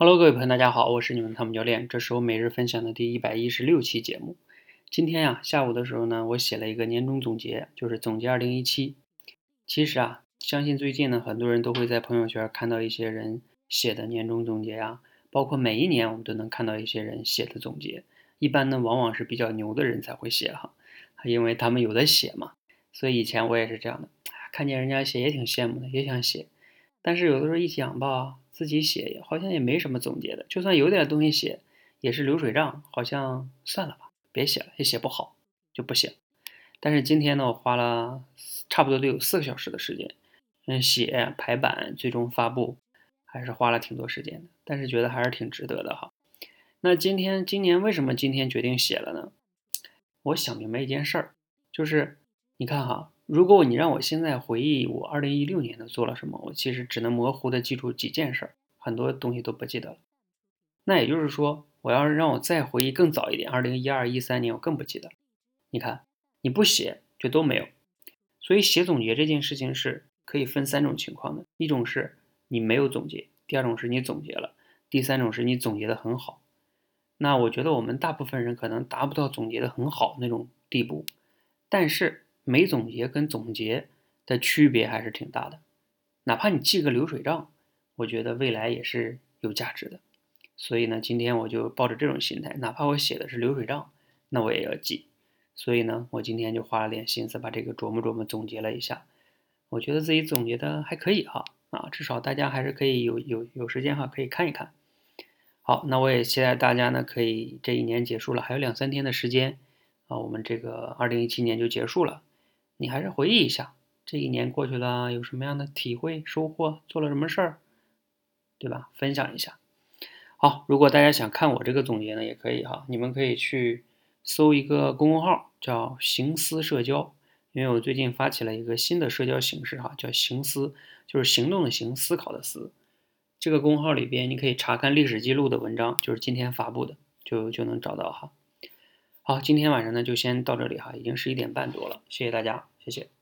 Hello，各位朋友，大家好，我是你们汤姆教练，这是我每日分享的第一百一十六期节目。今天呀，下午的时候呢，我写了一个年终总结，就是总结二零一七。其实啊，相信最近呢，很多人都会在朋友圈看到一些人写的年终总结呀，包括每一年我们都能看到一些人写的总结。一般呢，往往是比较牛的人才会写哈，因为他们有的写嘛。所以以前我也是这样的，看见人家写也挺羡慕的，也想写。但是有的时候一想吧。自己写好像也没什么总结的，就算有点东西写，也是流水账，好像算了吧，别写了，也写不好，就不写。但是今天呢，我花了差不多得有四个小时的时间，嗯，写排版，最终发布，还是花了挺多时间的。但是觉得还是挺值得的哈。那今天今年为什么今天决定写了呢？我想明白一件事儿，就是你看哈。如果你让我现在回忆我二零一六年的做了什么，我其实只能模糊的记住几件事儿，很多东西都不记得了。那也就是说，我要是让我再回忆更早一点，二零一二、一三年，我更不记得。你看，你不写就都没有。所以写总结这件事情是可以分三种情况的：一种是你没有总结，第二种是你总结了，第三种是你总结的很好。那我觉得我们大部分人可能达不到总结的很好那种地步，但是。没总结跟总结的区别还是挺大的，哪怕你记个流水账，我觉得未来也是有价值的。所以呢，今天我就抱着这种心态，哪怕我写的是流水账，那我也要记。所以呢，我今天就花了点心思把这个琢磨琢磨总结了一下，我觉得自己总结的还可以哈啊，至少大家还是可以有有有时间哈可以看一看。好，那我也期待大家呢可以这一年结束了，还有两三天的时间啊，我们这个二零一七年就结束了。你还是回忆一下，这一年过去了，有什么样的体会、收获，做了什么事儿，对吧？分享一下。好，如果大家想看我这个总结呢，也可以哈，你们可以去搜一个公众号，叫“行思社交”，因为我最近发起了一个新的社交形式哈，叫“行思”，就是行动的行，思考的思。这个公号里边你可以查看历史记录的文章，就是今天发布的，就就能找到哈。好，今天晚上呢就先到这里哈，已经十一点半多了，谢谢大家，谢谢。